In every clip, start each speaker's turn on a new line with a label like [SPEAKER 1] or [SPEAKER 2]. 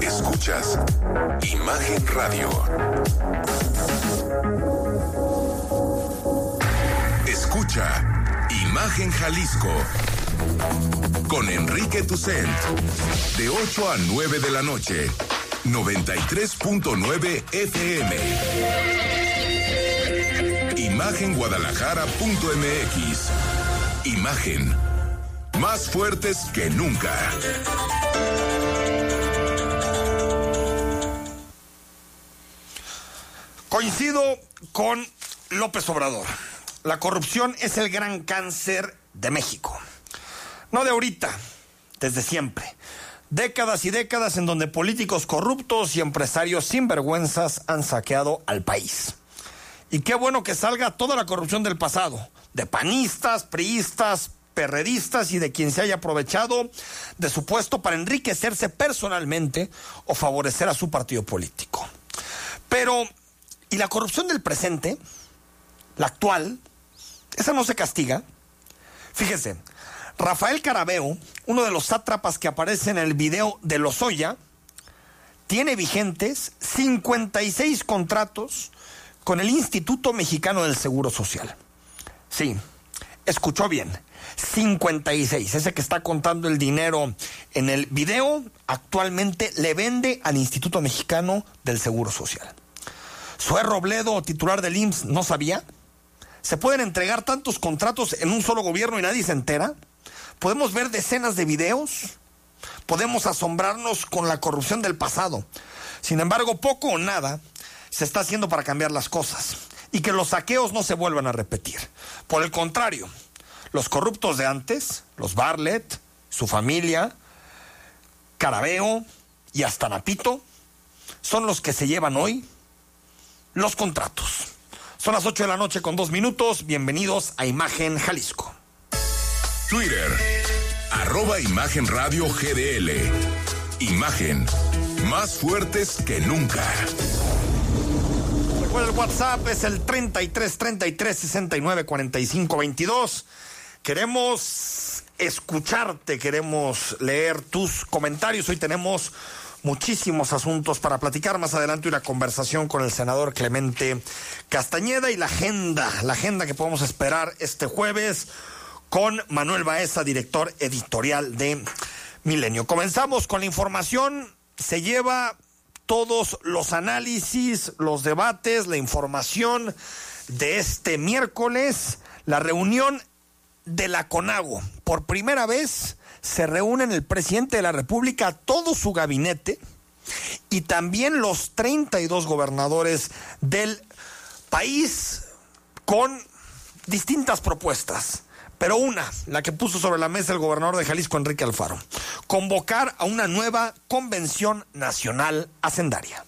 [SPEAKER 1] Escuchas Imagen Radio. Escucha Imagen Jalisco con Enrique Tucent de 8 a 9 de la noche 93.9 FM. Imagenguadalajara.mx. Imagen. Más fuertes que nunca.
[SPEAKER 2] Coincido con López Obrador. La corrupción es el gran cáncer de México. No de ahorita, desde siempre. Décadas y décadas en donde políticos corruptos y empresarios sinvergüenzas han saqueado al país. Y qué bueno que salga toda la corrupción del pasado, de panistas, priistas, perredistas y de quien se haya aprovechado de su puesto para enriquecerse personalmente o favorecer a su partido político. Pero, ¿y la corrupción del presente? La actual, esa no se castiga. Fíjese, Rafael Carabeo, uno de los sátrapas que aparece en el video de Lozoya, tiene vigentes 56 contratos con el Instituto Mexicano del Seguro Social. Sí, escuchó bien. 56, ese que está contando el dinero en el video, actualmente le vende al Instituto Mexicano del Seguro Social. Sue Robledo, titular del IMSS, ¿no sabía? ¿Se pueden entregar tantos contratos en un solo gobierno y nadie se entera? Podemos ver decenas de videos, podemos asombrarnos con la corrupción del pasado. Sin embargo, poco o nada se está haciendo para cambiar las cosas y que los saqueos no se vuelvan a repetir. Por el contrario, los corruptos de antes, los Barlet, su familia, Carabeo y hasta Napito, son los que se llevan hoy los contratos. Son las 8 de la noche con dos minutos. Bienvenidos a Imagen Jalisco.
[SPEAKER 1] Twitter, arroba Imagen Radio GDL. Imagen, más fuertes que nunca.
[SPEAKER 2] Recuerda el WhatsApp es el 33 33 69 45 22. Queremos escucharte, queremos leer tus comentarios. Hoy tenemos muchísimos asuntos para platicar más adelante una conversación con el senador Clemente Castañeda y la agenda, la agenda que podemos esperar este jueves con Manuel Baeza, director editorial de Milenio. Comenzamos con la información. Se lleva todos los análisis, los debates, la información de este miércoles, la reunión de la CONAGO. Por primera vez se reúnen el presidente de la República, todo su gabinete y también los 32 gobernadores del país con distintas propuestas. Pero una, la que puso sobre la mesa el gobernador de Jalisco, Enrique Alfaro, convocar a una nueva Convención Nacional Hacendaria.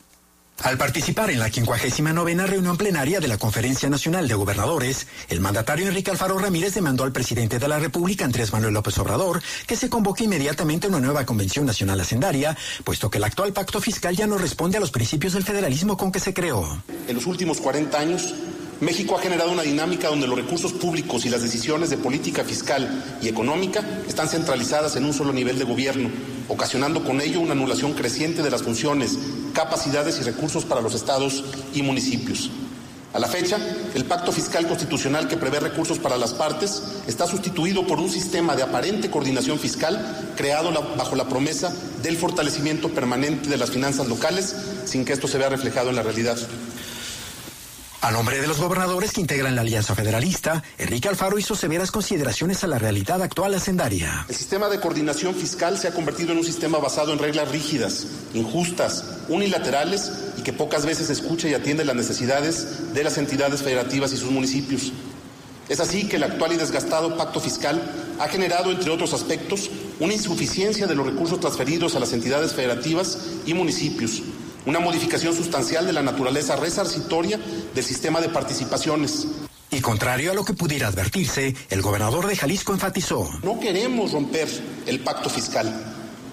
[SPEAKER 3] Al participar en la 59 reunión plenaria de la Conferencia Nacional de Gobernadores, el mandatario Enrique Alfaro Ramírez demandó al presidente de la República, Andrés Manuel López Obrador, que se convoque inmediatamente una nueva Convención Nacional Hacendaria, puesto que el actual pacto fiscal ya no responde a los principios del federalismo con que se creó.
[SPEAKER 4] En los últimos 40 años, México ha generado una dinámica donde los recursos públicos y las decisiones de política fiscal y económica están centralizadas en un solo nivel de gobierno, ocasionando con ello una anulación creciente de las funciones, capacidades y recursos para los estados y municipios. A la fecha, el pacto fiscal constitucional que prevé recursos para las partes está sustituido por un sistema de aparente coordinación fiscal creado bajo la promesa del fortalecimiento permanente de las finanzas locales sin que esto se vea reflejado en la realidad.
[SPEAKER 3] A nombre de los gobernadores que integran la Alianza Federalista, Enrique Alfaro hizo severas consideraciones a la realidad actual hacendaria.
[SPEAKER 4] El sistema de coordinación fiscal se ha convertido en un sistema basado en reglas rígidas, injustas, unilaterales y que pocas veces escucha y atiende las necesidades de las entidades federativas y sus municipios. Es así que el actual y desgastado pacto fiscal ha generado, entre otros aspectos, una insuficiencia de los recursos transferidos a las entidades federativas y municipios, una modificación sustancial de la naturaleza resarcitoria del sistema de participaciones.
[SPEAKER 3] Y contrario a lo que pudiera advertirse, el gobernador de Jalisco enfatizó.
[SPEAKER 4] No queremos romper el pacto fiscal.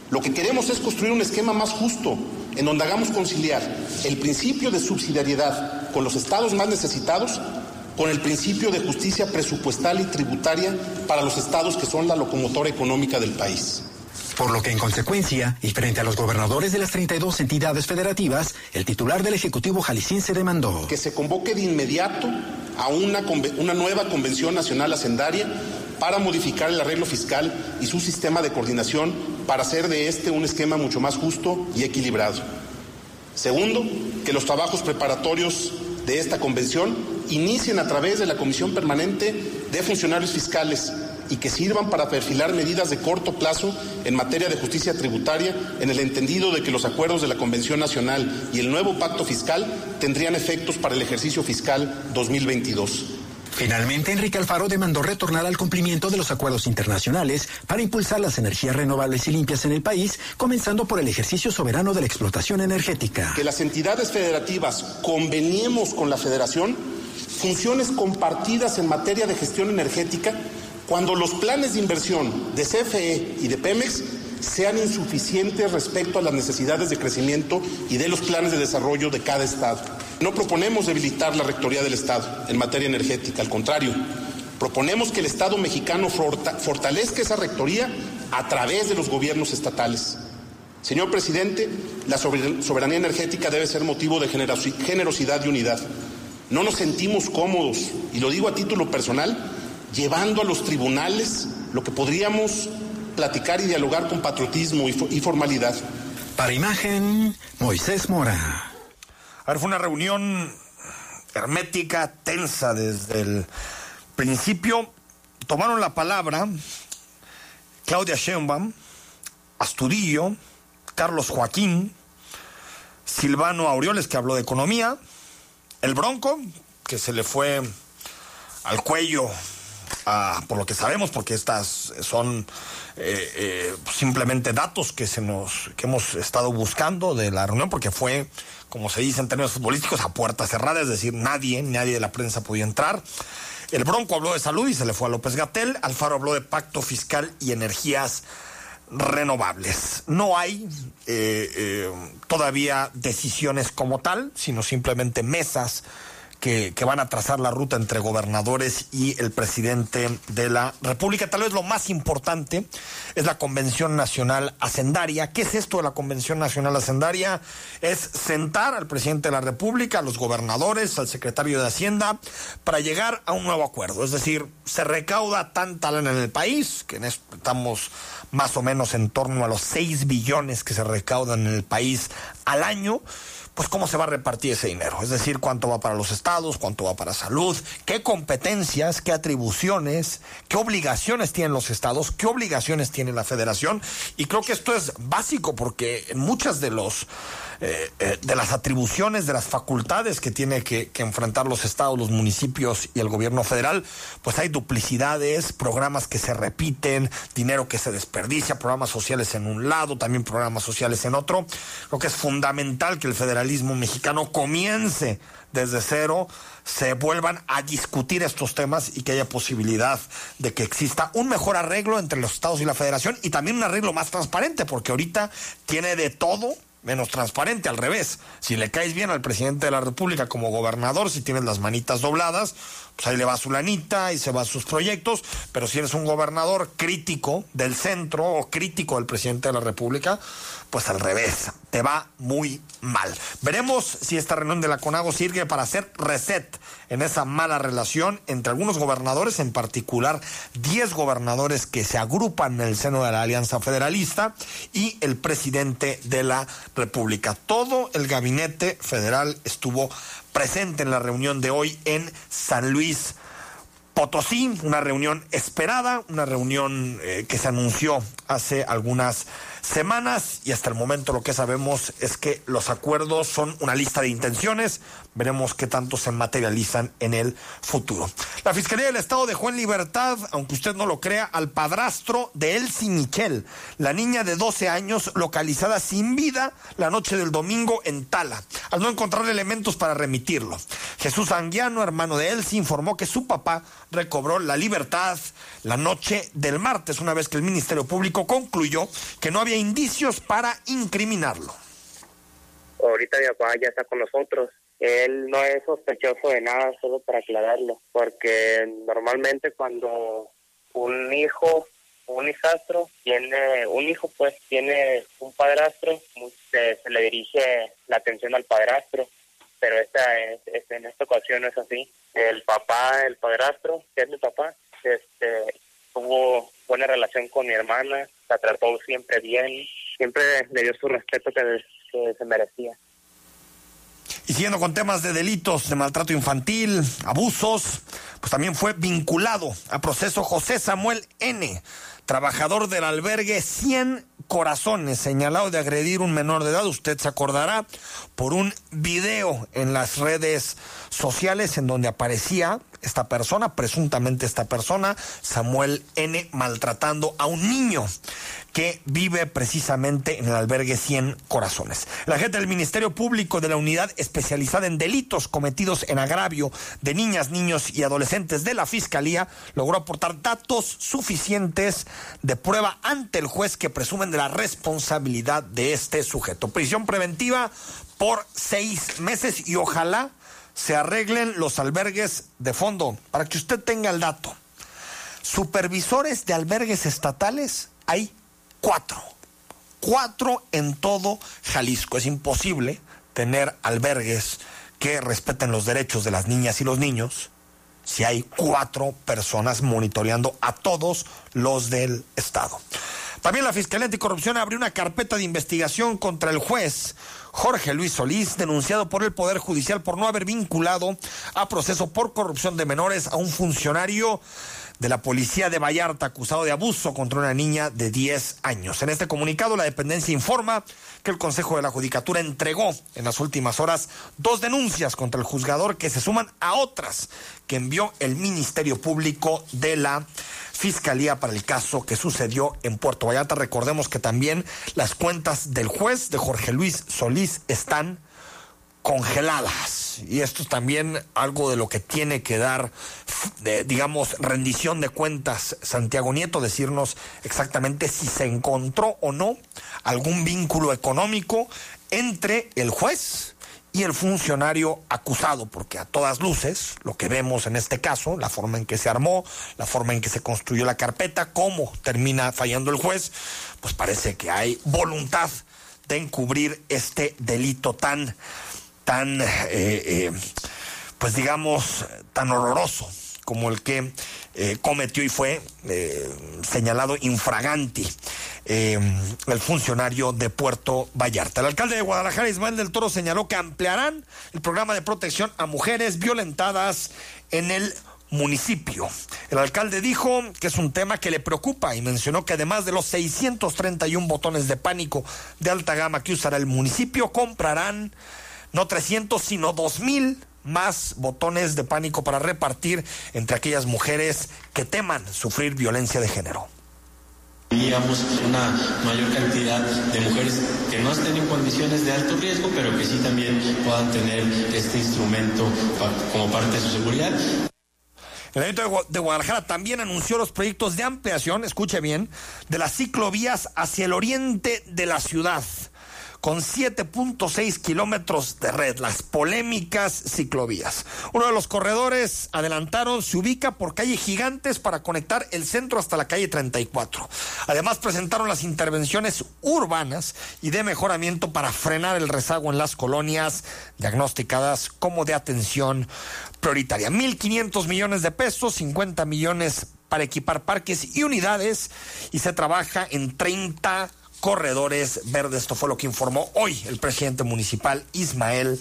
[SPEAKER 4] Lo que queremos es construir un esquema más justo, en donde hagamos conciliar el principio de subsidiariedad con los estados más necesitados con el principio de justicia presupuestal y tributaria para los estados que son la locomotora económica del país.
[SPEAKER 3] Por lo que en consecuencia, y frente a los gobernadores de las 32 entidades federativas, el titular del Ejecutivo Jalisciense demandó
[SPEAKER 4] que se convoque de inmediato a una, una nueva Convención Nacional Hacendaria para modificar el arreglo fiscal y su sistema de coordinación para hacer de este un esquema mucho más justo y equilibrado. Segundo, que los trabajos preparatorios de esta convención inicien a través de la Comisión Permanente de Funcionarios Fiscales y que sirvan para perfilar medidas de corto plazo en materia de justicia tributaria en el entendido de que los acuerdos de la Convención Nacional y el nuevo pacto fiscal tendrían efectos para el ejercicio fiscal 2022.
[SPEAKER 3] Finalmente, Enrique Alfaro demandó retornar al cumplimiento de los acuerdos internacionales para impulsar las energías renovables y limpias en el país, comenzando por el ejercicio soberano de la explotación energética.
[SPEAKER 4] Que las entidades federativas conveniemos con la federación funciones compartidas en materia de gestión energética cuando los planes de inversión de CFE y de Pemex sean insuficientes respecto a las necesidades de crecimiento y de los planes de desarrollo de cada Estado. No proponemos debilitar la Rectoría del Estado en materia energética, al contrario, proponemos que el Estado mexicano fortalezca esa Rectoría a través de los gobiernos estatales. Señor presidente, la soberanía energética debe ser motivo de generosidad y unidad. No nos sentimos cómodos, y lo digo a título personal, llevando a los tribunales lo que podríamos platicar y dialogar con patriotismo y, formalidad.
[SPEAKER 3] Para imagen, Moisés Mora.
[SPEAKER 2] A ver, fue una reunión hermética, tensa desde el principio. Tomaron la palabra Claudia Sheinbaum, Astudillo, Carlos Joaquín, Silvano Aureoles, que habló de economía, el Bronco, que se le fue al cuello por lo que sabemos, porque estas son eh, eh, simplemente datos que se nos que hemos estado buscando de la reunión, porque fue, como se dice en términos futbolísticos, a puerta cerrada, es decir, nadie, nadie de la prensa podía entrar. El Bronco habló de salud y se le fue a López Gatel. Alfaro habló de pacto fiscal y energías renovables. No hay eh, todavía decisiones como tal, sino simplemente mesas que, van a trazar la ruta entre gobernadores y el presidente de la República. Tal vez lo más importante es la Convención Nacional Hacendaria. ¿Qué es esto de la Convención Nacional Hacendaria? Es sentar al presidente de la República, a los gobernadores, al secretario de Hacienda, para llegar a un nuevo acuerdo. Es decir, se recauda tanta lana en el país, que estamos más o menos en torno a los 6 billones que se recaudan en el país al año pues cómo se va a repartir ese dinero, es decir, cuánto va para los estados, cuánto va para salud, qué competencias, qué atribuciones, qué obligaciones tienen los estados, qué obligaciones tiene la federación, y creo que esto es básico porque muchas de los eh, eh, de las atribuciones, de las facultades que tiene que, enfrentar los estados, los municipios y el gobierno federal, pues hay duplicidades, programas que se repiten, dinero que se desperdicia, programas sociales en un lado, también programas sociales en otro. Creo que es fundamental que el federalismo mexicano comience desde cero, se vuelvan a discutir estos temas y que haya posibilidad de que exista un mejor arreglo entre los estados y la federación y también un arreglo más transparente, porque ahorita tiene de todo menos transparente, al revés. Si le caes bien al presidente de la República como gobernador, si tienes las manitas dobladas, pues ahí le va su lanita y se va sus proyectos, pero si eres un gobernador crítico del centro o crítico del presidente de la República, pues al revés, te va muy mal. Veremos si esta reunión de la CONAGO sirve para hacer reset en esa mala relación entre algunos gobernadores, en particular 10 gobernadores que se agrupan en el seno de la Alianza Federalista y el presidente de la República. Todo el gabinete federal estuvo presente en la reunión de hoy en San Luis. Potosí, una reunión esperada, una reunión eh, que se anunció hace algunas semanas y hasta el momento lo que sabemos es que los acuerdos son una lista de intenciones. Veremos qué tanto se materializan en el futuro. La Fiscalía del Estado dejó en libertad, aunque usted no lo crea, al padrastro de Elsie Michel, la niña de 12 años localizada sin vida la noche del domingo en Tala, al no encontrar elementos para remitirlo. Jesús Anguiano, hermano de Elsie, informó que su papá recobró la libertad la noche del martes, una vez que el Ministerio Público concluyó que no había indicios para incriminarlo.
[SPEAKER 5] Ahorita mi ya está con nosotros. Él no es sospechoso de nada, solo para aclararlo, porque normalmente cuando un hijo un hijastro, tiene un hijo, pues tiene un padrastro, se, se le dirige la atención al padrastro, pero esta es, en esta ocasión no es así. El papá, el padrastro, que es mi papá, este, tuvo buena relación con mi hermana, la trató siempre bien, siempre le dio su respeto que, que se merecía.
[SPEAKER 2] Y siguiendo con temas de delitos de maltrato infantil, abusos, pues también fue vinculado a proceso José Samuel N., trabajador del albergue 100 Corazones, señalado de agredir un menor de edad, usted se acordará, por un video en las redes sociales en donde aparecía esta persona, presuntamente esta persona, Samuel N., maltratando a un niño que vive precisamente en el albergue 100 Corazones. La gente del Ministerio Público de la Unidad Especializada en Delitos Cometidos en Agravio de Niñas, Niños y Adolescentes de la Fiscalía logró aportar datos suficientes de prueba ante el juez que presumen de la responsabilidad de este sujeto. Prisión preventiva por seis meses y ojalá se arreglen los albergues de fondo. Para que usted tenga el dato, supervisores de albergues estatales hay cuatro. Cuatro en todo Jalisco. Es imposible tener albergues que respeten los derechos de las niñas y los niños si hay cuatro personas monitoreando a todos los del Estado. También la Fiscalía Anticorrupción abrió una carpeta de investigación contra el juez Jorge Luis Solís, denunciado por el Poder Judicial por no haber vinculado a proceso por corrupción de menores a un funcionario de la policía de Vallarta acusado de abuso contra una niña de 10 años. En este comunicado, la dependencia informa que el Consejo de la Judicatura entregó en las últimas horas dos denuncias contra el juzgador que se suman a otras que envió el Ministerio Público de la Fiscalía para el caso que sucedió en Puerto Vallarta. Recordemos que también las cuentas del juez de Jorge Luis Solís están congeladas. Y esto es también algo de lo que tiene que dar, digamos, rendición de cuentas Santiago Nieto, decirnos exactamente si se encontró o no algún vínculo económico entre el juez y el funcionario acusado, porque a todas luces, lo que vemos en este caso, la forma en que se armó, la forma en que se construyó la carpeta, cómo termina fallando el juez, pues parece que hay voluntad de encubrir este delito tan tan, eh, eh, pues digamos, tan horroroso como el que eh, cometió y fue señalado infraganti el funcionario de Puerto Vallarta. El alcalde de Guadalajara, Ismael del Toro, señaló que ampliarán el programa de protección a mujeres violentadas en el municipio. El alcalde dijo que es un tema que le preocupa y mencionó que además de los 631 botones de pánico de alta gama que usará el municipio, comprarán no 300, sino 2000 más botones de pánico para repartir entre aquellas mujeres que teman sufrir violencia de género.
[SPEAKER 6] Teníamos una mayor cantidad de mujeres que no estén en condiciones de alto riesgo, pero que sí también puedan tener este instrumento como parte de su seguridad.
[SPEAKER 2] El Ayuntamiento de Guadalajara también anunció los proyectos de ampliación, escuche bien, de las ciclovías hacia el oriente de la ciudad con 7.6 kilómetros de red, las polémicas ciclovías. Uno de los corredores adelantaron se ubica por calle Gigantes para conectar el centro hasta la calle 34. Además presentaron las intervenciones urbanas y de mejoramiento para frenar el rezago en las colonias diagnosticadas como de atención prioritaria. 1.500 millones de pesos, 50 millones para equipar parques y unidades y se trabaja en 30 corredores verdes. Esto fue lo que informó hoy el presidente municipal Ismael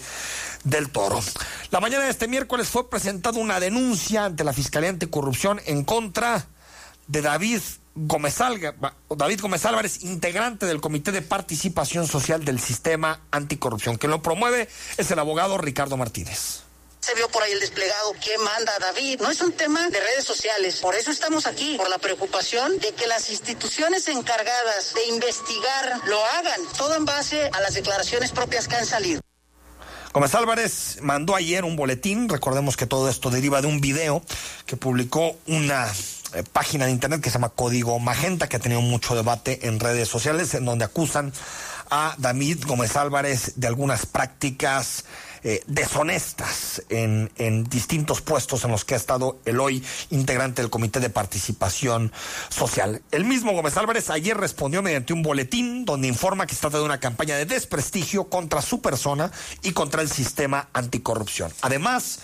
[SPEAKER 2] del Toro. La mañana de este miércoles fue presentada una denuncia ante la Fiscalía Anticorrupción en contra de David Gómez, David Gómez Álvarez, integrante del Comité de Participación Social del Sistema Anticorrupción. Quien lo promueve es el abogado Ricardo Martínez
[SPEAKER 7] se vio por ahí el desplegado, ¿qué manda David? No es un tema de redes sociales, por eso estamos aquí, por la preocupación de que las instituciones encargadas de investigar lo hagan, todo en base a las declaraciones propias que han salido.
[SPEAKER 2] Gómez Álvarez mandó ayer un boletín, recordemos que todo esto deriva de un video que publicó una eh, página de internet que se llama Código Magenta, que ha tenido mucho debate en redes sociales, en donde acusan a David Gómez Álvarez de algunas prácticas eh, deshonestas en, en, distintos puestos en los que ha estado el hoy integrante del Comité de Participación Social. El mismo Gómez Álvarez ayer respondió mediante un boletín donde informa que se trata de una campaña de desprestigio contra su persona y contra el sistema anticorrupción. Además,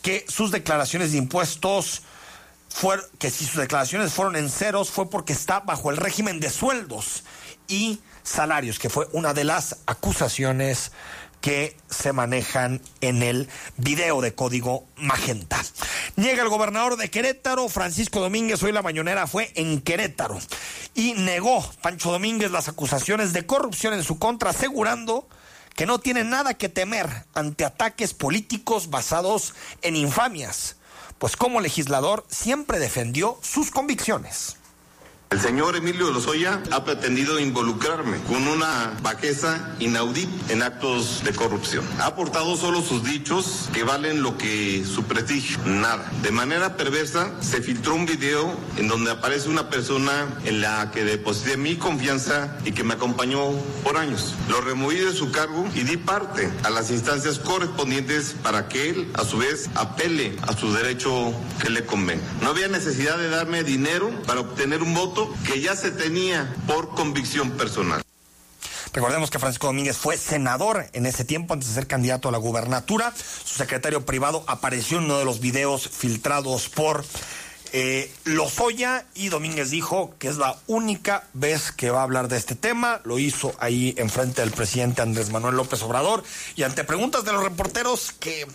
[SPEAKER 2] que sus declaraciones de impuestos fueron, que si sus declaraciones fueron en ceros fue porque está bajo el régimen de sueldos y salarios, que fue una de las acusaciones que se manejan en el video de código Magenta. Llega el gobernador de Querétaro, Francisco Domínguez, hoy la mañonera fue en Querétaro y negó Pancho Domínguez las acusaciones de corrupción en su contra, asegurando que no tiene nada que temer ante ataques políticos basados en infamias, pues como legislador siempre defendió sus convicciones.
[SPEAKER 8] El señor Emilio Lozoya ha pretendido involucrarme con una bajeza inaudita en actos de corrupción. Ha aportado solo sus dichos que valen lo que su prestigio, nada. De manera perversa se filtró un video en donde aparece una persona en la que deposité mi confianza y que me acompañó por años. Lo removí de su cargo y di parte a las instancias correspondientes para que él, a su vez, apele a su derecho que le convenga. No había necesidad de darme dinero para obtener un voto que ya se tenía por convicción personal.
[SPEAKER 2] Recordemos que Francisco Domínguez fue senador en ese tiempo antes de ser candidato a la gubernatura. Su secretario privado apareció en uno de los videos filtrados por eh, Lozoya y Domínguez dijo que es la única vez que va a hablar de este tema. Lo hizo ahí enfrente del presidente Andrés Manuel López Obrador y ante preguntas de los reporteros que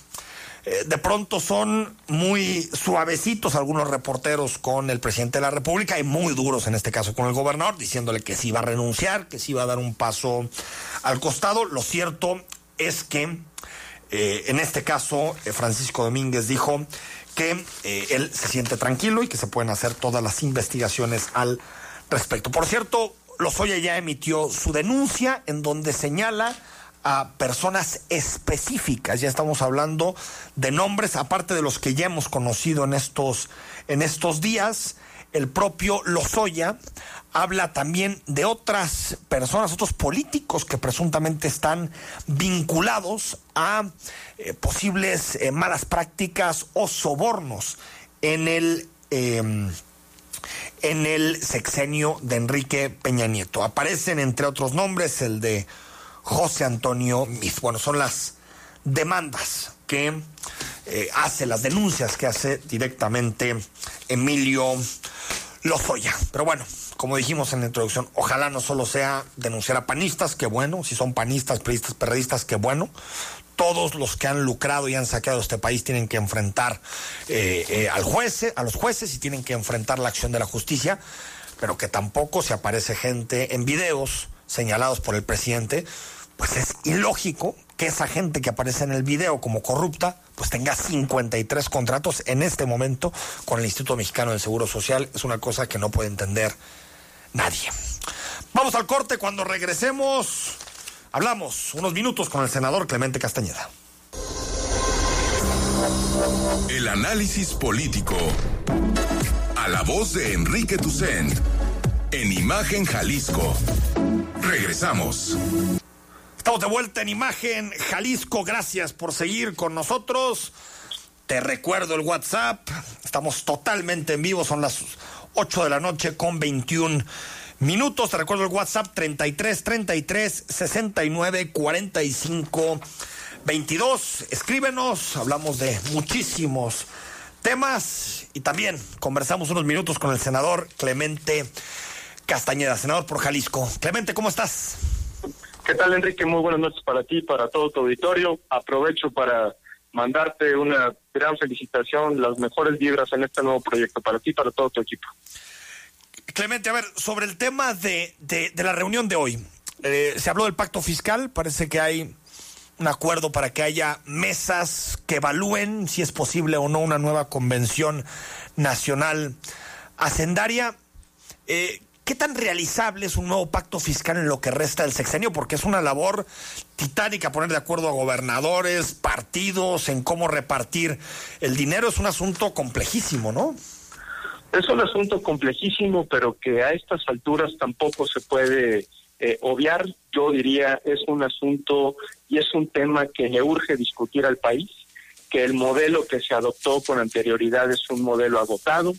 [SPEAKER 2] eh, de pronto son muy suavecitos algunos reporteros con el presidente de la República y muy duros en este caso con el gobernador, diciéndole que sí va a renunciar, que sí va a dar un paso al costado. Lo cierto es que eh, en este caso eh, Francisco Domínguez dijo que él se siente tranquilo y que se pueden hacer todas las investigaciones al respecto. Por cierto, Lozoya ya emitió su denuncia en donde señala a personas específicas. Ya estamos hablando de nombres, aparte de los que ya hemos conocido en estos, en estos días. El propio Lozoya habla también de otras personas, otros políticos que presuntamente están vinculados a eh, posibles eh, malas prácticas o sobornos en el em, en el sexenio de Enrique Peña Nieto. Aparecen entre otros nombres el de José Antonio Miz. Bueno, son las demandas que eh, hace, las denuncias que hace directamente Emilio Lozoya. Pero bueno, como dijimos en la introducción, ojalá no solo sea denunciar a panistas, que bueno, si son panistas, periodistas, perredistas, que bueno. Todos los que han lucrado y han saqueado este país tienen que enfrentar eh, eh, al juez, a los jueces y tienen que enfrentar la acción de la justicia, pero que tampoco se aparece gente en videos señalados por el presidente pues es ilógico que esa gente que aparece en el video como corrupta, pues tenga 53 contratos en este momento con el Instituto Mexicano del Seguro Social. Es una cosa que no puede entender nadie. Vamos al corte, cuando regresemos, hablamos unos minutos con el senador Clemente Castañeda.
[SPEAKER 1] El análisis político. A la voz de Enrique Tucent. En Imagen Jalisco. Regresamos.
[SPEAKER 2] Estamos de vuelta en imagen. Jalisco, gracias por seguir con nosotros. Te recuerdo el WhatsApp. Estamos totalmente en vivo. Son las 8 de la noche con 21 minutos. Te recuerdo el WhatsApp 33 33 69 45 22. Escríbenos. Hablamos de muchísimos temas y también conversamos unos minutos con el senador Clemente Castañeda, senador por Jalisco. Clemente, ¿cómo estás?
[SPEAKER 9] ¿Qué tal, Enrique? Muy buenas noches para ti, para todo tu auditorio. Aprovecho para mandarte una gran felicitación, las mejores vibras en este nuevo proyecto para ti para todo tu equipo.
[SPEAKER 2] Clemente, a ver, sobre el tema de, de, la reunión de hoy, eh, se habló del pacto fiscal, parece que hay un acuerdo para que haya mesas que evalúen si es posible o no una nueva convención nacional hacendaria. Eh, ¿Qué tan realizable es un nuevo pacto fiscal en lo que resta del sexenio? Porque es una labor titánica poner de acuerdo a gobernadores, partidos, en cómo repartir el dinero. Es un asunto complejísimo, ¿no?
[SPEAKER 9] Es un asunto complejísimo, pero que a estas alturas tampoco se puede eh, obviar, yo diría, es un asunto y es un tema que le urge discutir al país, que el modelo que se adoptó con anterioridad es un modelo agotado,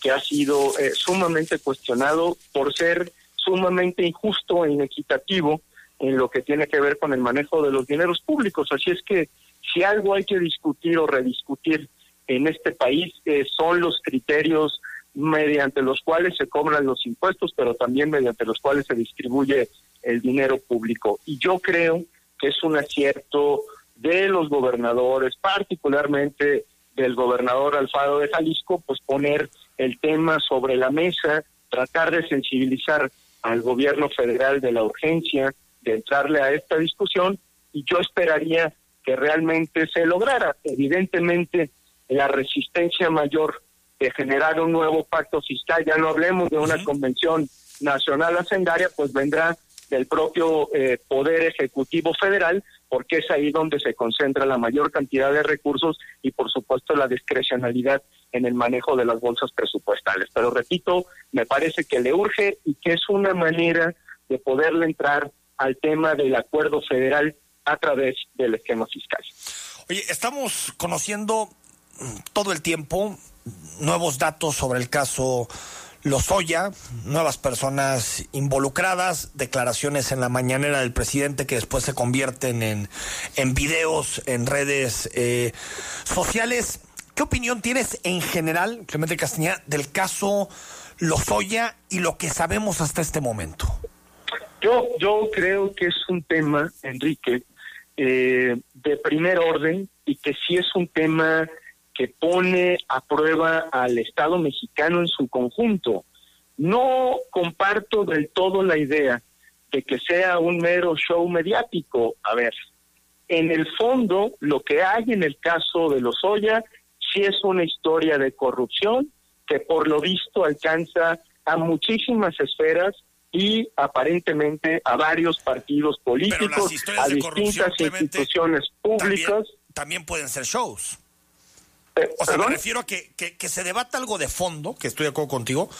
[SPEAKER 9] que ha sido eh, sumamente cuestionado por ser sumamente injusto e inequitativo en lo que tiene que ver con el manejo de los dineros públicos. Así es que si algo hay que discutir o rediscutir en este país eh, son los criterios mediante los cuales se cobran los impuestos, pero también mediante los cuales se distribuye el dinero público. Y yo creo que es un acierto de los gobernadores, particularmente del gobernador Alfaro de Jalisco, pues poner el tema sobre la mesa, tratar de sensibilizar al gobierno federal de la urgencia de entrarle a esta discusión y yo esperaría que realmente se lograra. Evidentemente, la resistencia mayor de generar un nuevo pacto fiscal, ya no hablemos de una convención nacional hacendaria, pues vendrá del propio eh, Poder Ejecutivo Federal, porque es ahí donde se concentra la mayor cantidad de recursos y, por supuesto, la discrecionalidad en el manejo de las bolsas presupuestales. Pero repito, me parece que le urge y que es una manera de poderle entrar al tema del acuerdo federal a través del esquema fiscal.
[SPEAKER 2] Oye, estamos conociendo todo el tiempo nuevos datos sobre el caso Lozoya, nuevas personas involucradas, declaraciones en la mañanera del presidente que después se convierten en, en videos en redes eh, sociales. ¿Qué opinión tienes en general, Clemente Castañeda, del caso Lozoya y lo que sabemos hasta este momento?
[SPEAKER 9] Yo, yo creo que es un tema, Enrique, eh, de primer orden y que sí es un tema que pone a prueba al Estado mexicano en su conjunto. No comparto del todo la idea de que sea un mero show mediático. A ver, en el fondo, lo que hay en el caso de los Oya sí es una historia de corrupción que por lo visto alcanza a muchísimas esferas y aparentemente a varios partidos políticos, a distintas instituciones públicas.
[SPEAKER 2] también pueden ser shows. O sea, me refiero a que, que, se debata algo de fondo, que estoy de acuerdo contigo,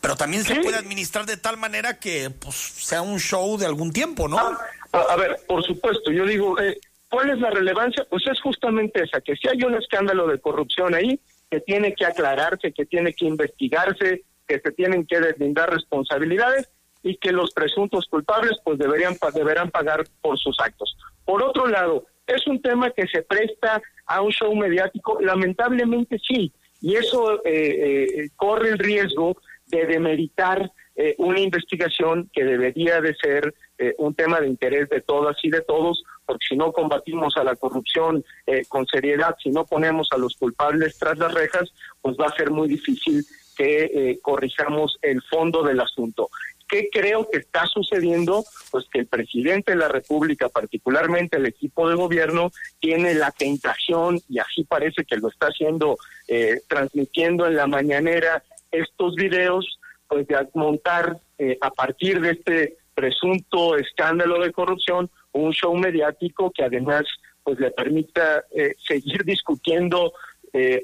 [SPEAKER 2] pero también se puede administrar de tal manera que pues, sea un show de algún tiempo, ¿no?
[SPEAKER 9] Ah, a, ver, por supuesto, yo digo, eh, ¿cuál es la relevancia? Pues es justamente esa, que si hay un escándalo de corrupción ahí, que tiene que aclararse, que tiene que investigarse, que se tienen que deslindar responsabilidades y que los presuntos culpables pues deberían deberán pagar por sus actos. Por otro lado, es un tema que se presta a un show mediático, lamentablemente sí, y eso eh, eh, corre el riesgo de demeritar eh, una investigación que debería de ser un tema de interés de todas y de todos, porque si no combatimos a la corrupción con seriedad, si no ponemos a los culpables tras las rejas, pues va a ser muy difícil que corrijamos el fondo del asunto. ¿Qué creo que está sucediendo? Pues que el presidente de la República, particularmente el equipo de gobierno, tiene la tentación, y así parece que lo está haciendo, eh, transmitiendo en la mañanera estos videos, pues de montar eh, a partir de este presunto escándalo de corrupción un show mediático que además pues le permita eh, seguir discutiendo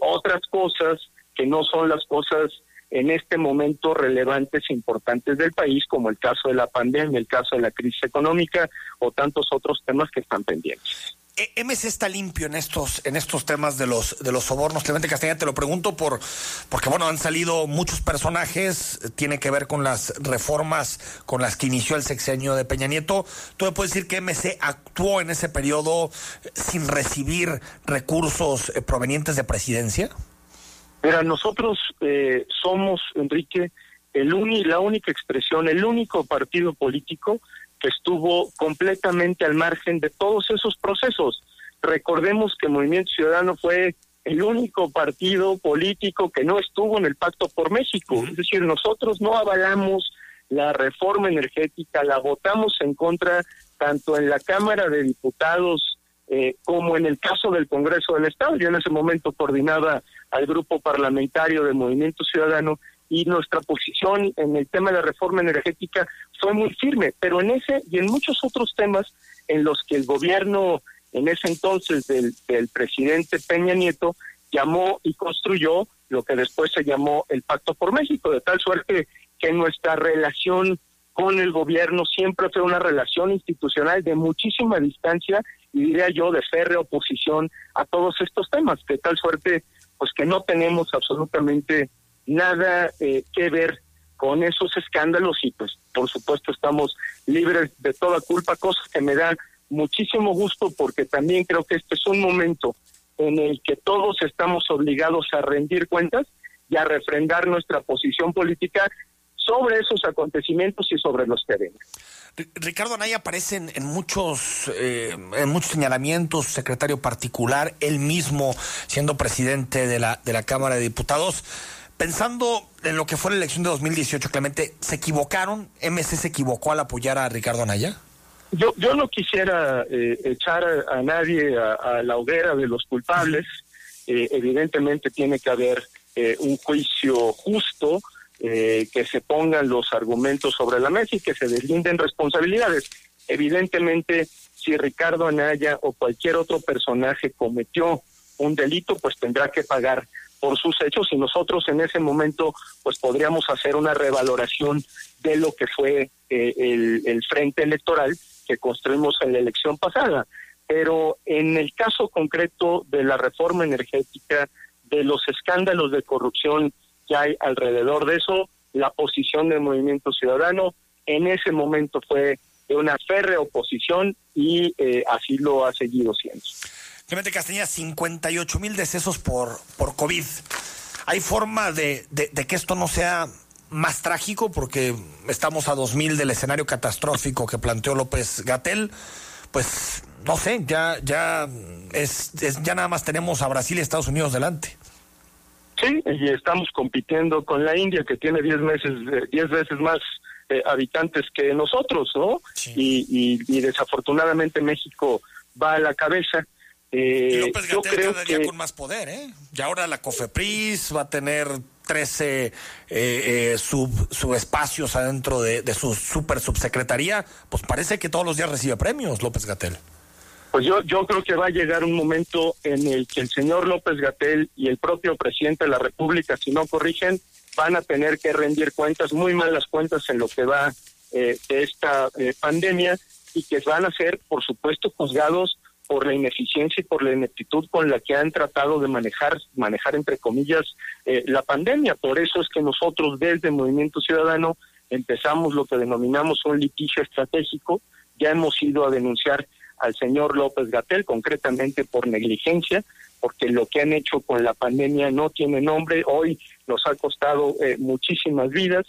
[SPEAKER 9] otras cosas que no son las cosas en este momento relevantes e importantes del país, como el caso de la pandemia, el caso de la crisis económica o tantos otros temas que están pendientes.
[SPEAKER 2] E, MC está limpio en estos en estos temas de los de los sobornos. Clemente Castañeda, te lo pregunto por porque bueno, han salido muchos personajes, tiene que ver con las reformas con las que inició el sexenio de Peña Nieto. ¿Tú me puedes decir que MC actuó en ese periodo sin recibir recursos eh, provenientes de presidencia?
[SPEAKER 9] Mira, nosotros eh, somos, Enrique, el la única expresión, el único partido político que estuvo completamente al margen de todos esos procesos. Recordemos que Movimiento Ciudadano fue el único partido político que no estuvo en el Pacto por México. Es decir, nosotros no avalamos la reforma energética, la votamos en contra tanto en la Cámara de Diputados eh, como en el caso del Congreso del Estado. Yo en ese momento coordinaba al grupo parlamentario del Movimiento Ciudadano y nuestra posición en el tema de la reforma energética fue muy firme, pero en ese y en muchos otros temas en los que el gobierno en ese entonces del, del presidente Peña Nieto llamó y construyó lo que después se llamó el Pacto por México, de tal suerte que nuestra relación con el gobierno siempre fue una relación institucional de muchísima distancia y diría yo de férrea oposición a todos estos temas, de tal suerte pues que no tenemos absolutamente nada eh, que ver con esos escándalos y pues por supuesto estamos libres de toda culpa, cosa que me da muchísimo gusto porque también creo que este es un momento en el que todos estamos obligados a rendir cuentas y a refrendar nuestra posición política sobre esos acontecimientos y sobre los terrenos.
[SPEAKER 2] Ricardo Anaya aparece en, muchos eh, en muchos señalamientos, secretario particular, él mismo siendo presidente de la de la Cámara de Diputados. Pensando en lo que fue la elección de 2018, Clemente, ¿se equivocaron? ¿MC se equivocó al apoyar a Ricardo Anaya?
[SPEAKER 9] Yo, yo no quisiera eh, echar a, nadie a, la hoguera de los culpables. Eh, evidentemente tiene que haber eh, un juicio justo, que se pongan los argumentos sobre la mesa y que se deslinden responsabilidades. Evidentemente, si Ricardo Anaya o cualquier otro personaje cometió un delito, pues tendrá que pagar por sus hechos y nosotros en ese momento pues podríamos hacer una revaloración de lo que fue eh, el, frente electoral que construimos en la elección pasada. Pero en el caso concreto de la reforma energética, de los escándalos de corrupción que hay alrededor de eso, la posición del movimiento ciudadano en ese momento fue de una férrea oposición y eh, así lo ha seguido siendo.
[SPEAKER 2] Clemente Castañeda, 58 mil decesos por, por COVID. ¿Hay forma de, de, que esto no sea más trágico? Porque estamos a 2000 del escenario catastrófico que planteó López Gatel. Pues no sé, ya, ya, es, ya nada más tenemos a Brasil y Estados Unidos delante.
[SPEAKER 9] Sí, y estamos compitiendo con la India, que tiene 10 meses, 10 veces más eh, habitantes que nosotros, ¿no? Y, y, y, desafortunadamente México va a la cabeza.
[SPEAKER 2] Eh, López Gatel cada día con más poder, ¿eh? Y ahora la COFEPRIS va a tener 13 eh, eh, sub, subespacios adentro de, su super subsecretaría. Pues parece que todos los días recibe premios López Gatel.
[SPEAKER 9] Pues yo, yo creo que va a llegar un momento en el que el señor López Gatel y el propio presidente de la República, si no corrigen, van a tener que rendir cuentas, muy malas cuentas en lo que va eh, de esta eh, pandemia y que van a ser, por supuesto, juzgados por la ineficiencia y por la ineptitud con la que han tratado de manejar, manejar entre comillas, eh, la pandemia. Por eso es que nosotros desde Movimiento Ciudadano empezamos lo que denominamos un litigio estratégico. Ya hemos ido a denunciar al señor López Gatel, concretamente por negligencia, porque lo que han hecho con la pandemia no tiene nombre. Hoy nos ha costado eh, muchísimas vidas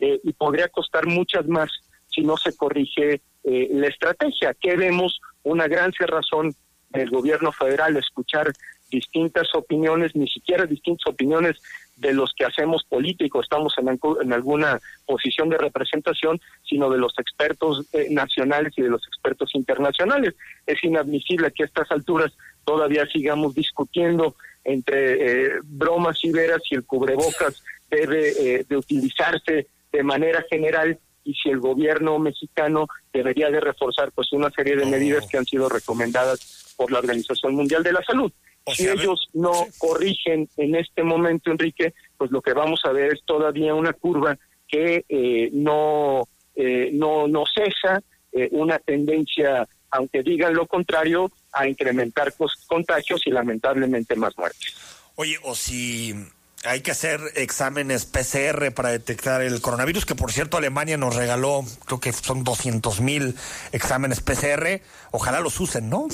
[SPEAKER 9] eh, y podría costar muchas más si no se corrige la estrategia. ¿Qué vemos? una gran cerrazón del gobierno federal escuchar distintas opiniones, ni siquiera distintas opiniones de los que hacemos político, estamos en, en alguna posición de representación, sino de los expertos eh, nacionales y de los expertos internacionales. Es inadmisible que a estas alturas todavía sigamos discutiendo entre eh, bromas y veras si el cubrebocas debe eh, de utilizarse de manera general y si el gobierno mexicano debería de reforzar pues una serie de medidas que han sido recomendadas por la Organización Mundial de la Salud. Si ellos no corrigen en este momento, Enrique, pues lo que vamos a ver es todavía una curva que eh, no, eh, no, no cesa, eh, una tendencia, aunque digan lo contrario, a incrementar contagios y lamentablemente más muertes.
[SPEAKER 2] Oye, o si hay que hacer exámenes PCR para detectar el coronavirus, que por cierto Alemania nos regaló, creo que son 200 mil exámenes PCR. Ojalá los usen, ¿no?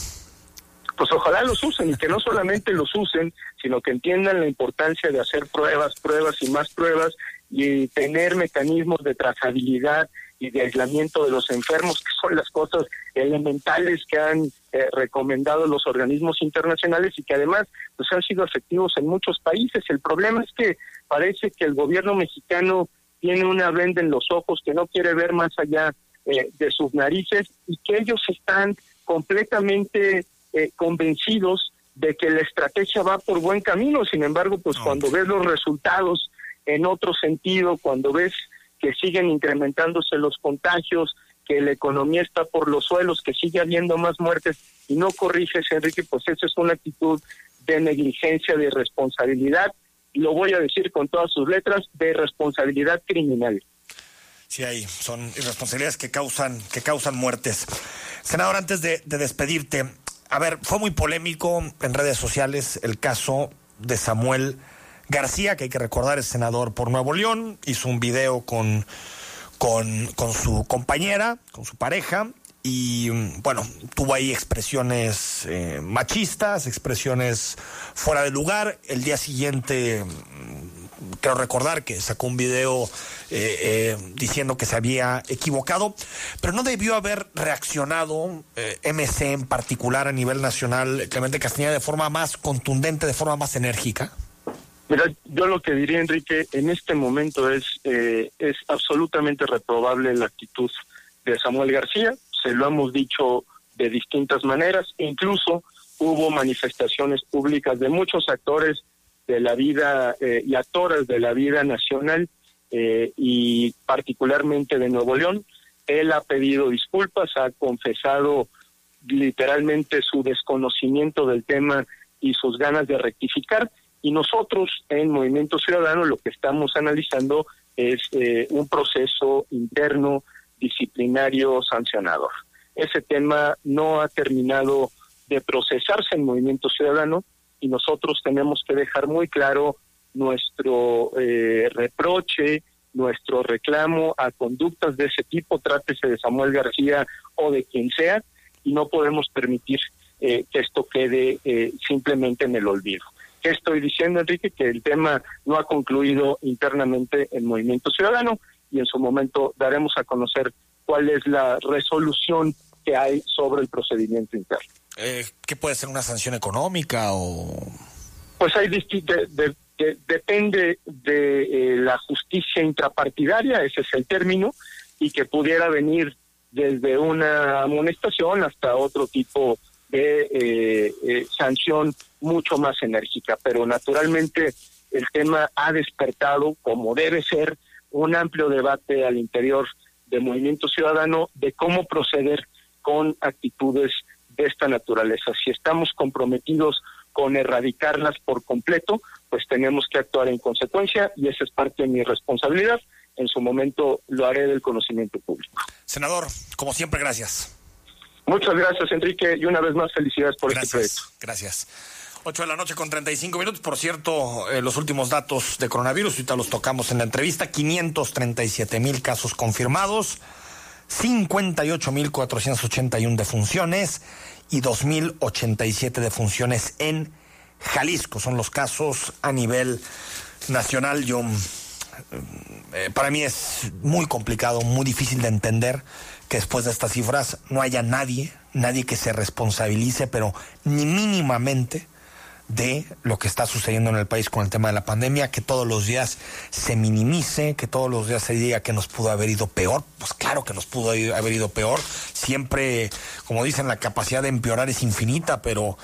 [SPEAKER 9] Pues ojalá los usen y que no solamente los usen, sino que entiendan la importancia de hacer pruebas, pruebas y más pruebas y tener mecanismos de trazabilidad y de aislamiento de los enfermos, que son las cosas elementales que han eh, recomendado los organismos internacionales y que además pues han sido efectivos en muchos países. El problema es que parece que el gobierno mexicano tiene una venda en los ojos que no quiere ver más allá eh, de sus narices y que ellos están completamente eh, convencidos de que la estrategia va por buen camino. Sin embargo, pues cuando ves los resultados en otro sentido, cuando ves que siguen incrementándose los contagios, que la economía está por los suelos, que sigue habiendo más muertes y no corriges, Enrique, pues eso es una actitud de negligencia, de responsabilidad, y lo voy a decir con todas sus letras, de responsabilidad criminal.
[SPEAKER 2] Sí, ahí son irresponsabilidades que causan, que causan muertes. Senador, antes de, de despedirte, a ver, fue muy polémico en redes sociales el caso de Samuel García, que hay que recordar es senador por Nuevo León, hizo un video con, con, su compañera, con su pareja, y bueno, tuvo ahí expresiones eh, machistas, expresiones fuera de lugar. El día siguiente, quiero recordar que sacó un video eh, eh, diciendo que se había equivocado, pero no debió haber reaccionado MC en particular a nivel nacional, Clemente Castañeda, de forma más contundente, de forma más enérgica.
[SPEAKER 9] Mira, yo lo que diría, Enrique, en este momento es, es absolutamente reprobable la actitud de Samuel García se lo hemos dicho de distintas maneras, incluso hubo manifestaciones públicas de muchos actores de la vida eh, y actores de la vida nacional eh, y particularmente de Nuevo León. Él ha pedido disculpas, ha confesado literalmente su desconocimiento del tema y sus ganas de rectificar. Y nosotros en Movimiento Ciudadano lo que estamos analizando es eh, un proceso interno disciplinario sancionador. Ese tema no ha terminado de procesarse en Movimiento Ciudadano y nosotros tenemos que dejar muy claro nuestro eh, reproche, nuestro reclamo a conductas de ese tipo, trátese de Samuel García o de quien sea, y no podemos permitir eh, que esto quede eh, simplemente en el olvido. ¿Qué estoy diciendo, Enrique? Que el tema no ha concluido internamente en Movimiento Ciudadano y en su momento daremos a conocer cuál es la resolución que hay sobre el procedimiento interno.
[SPEAKER 2] Eh, ¿Qué puede ser una sanción económica o...?
[SPEAKER 9] Pues hay de, depende de eh, la justicia intrapartidaria, ese es el término, y que pudiera venir desde una amonestación hasta otro tipo de eh, sanción mucho más enérgica. Pero naturalmente el tema ha despertado, como debe ser, un amplio debate al interior del movimiento ciudadano de cómo proceder con actitudes de esta naturaleza. Si estamos comprometidos con erradicarlas por completo, pues tenemos que actuar en consecuencia y esa es parte de mi responsabilidad. En su momento lo haré del conocimiento público.
[SPEAKER 2] Senador, como siempre, gracias.
[SPEAKER 9] Muchas gracias, Enrique, y una vez más felicidades por este proyecto.
[SPEAKER 2] Gracias. 8 de la noche con 35 minutos. Por cierto, eh, los últimos datos de coronavirus, ahorita los tocamos en la entrevista, 537 mil casos confirmados, 58 mil 481 defunciones y 2.087 defunciones en Jalisco. Son los casos a nivel nacional. Yo, eh, para mí es muy complicado, muy difícil de entender que después de estas cifras no haya nadie, nadie que se responsabilice, pero ni mínimamente de lo que está sucediendo en el país con el tema de la pandemia, que todos los días se minimice, que todos los días se diga que nos pudo haber ido peor. Pues claro que nos pudo haber ido peor. Siempre, como dicen, la capacidad de empeorar es infinita, pero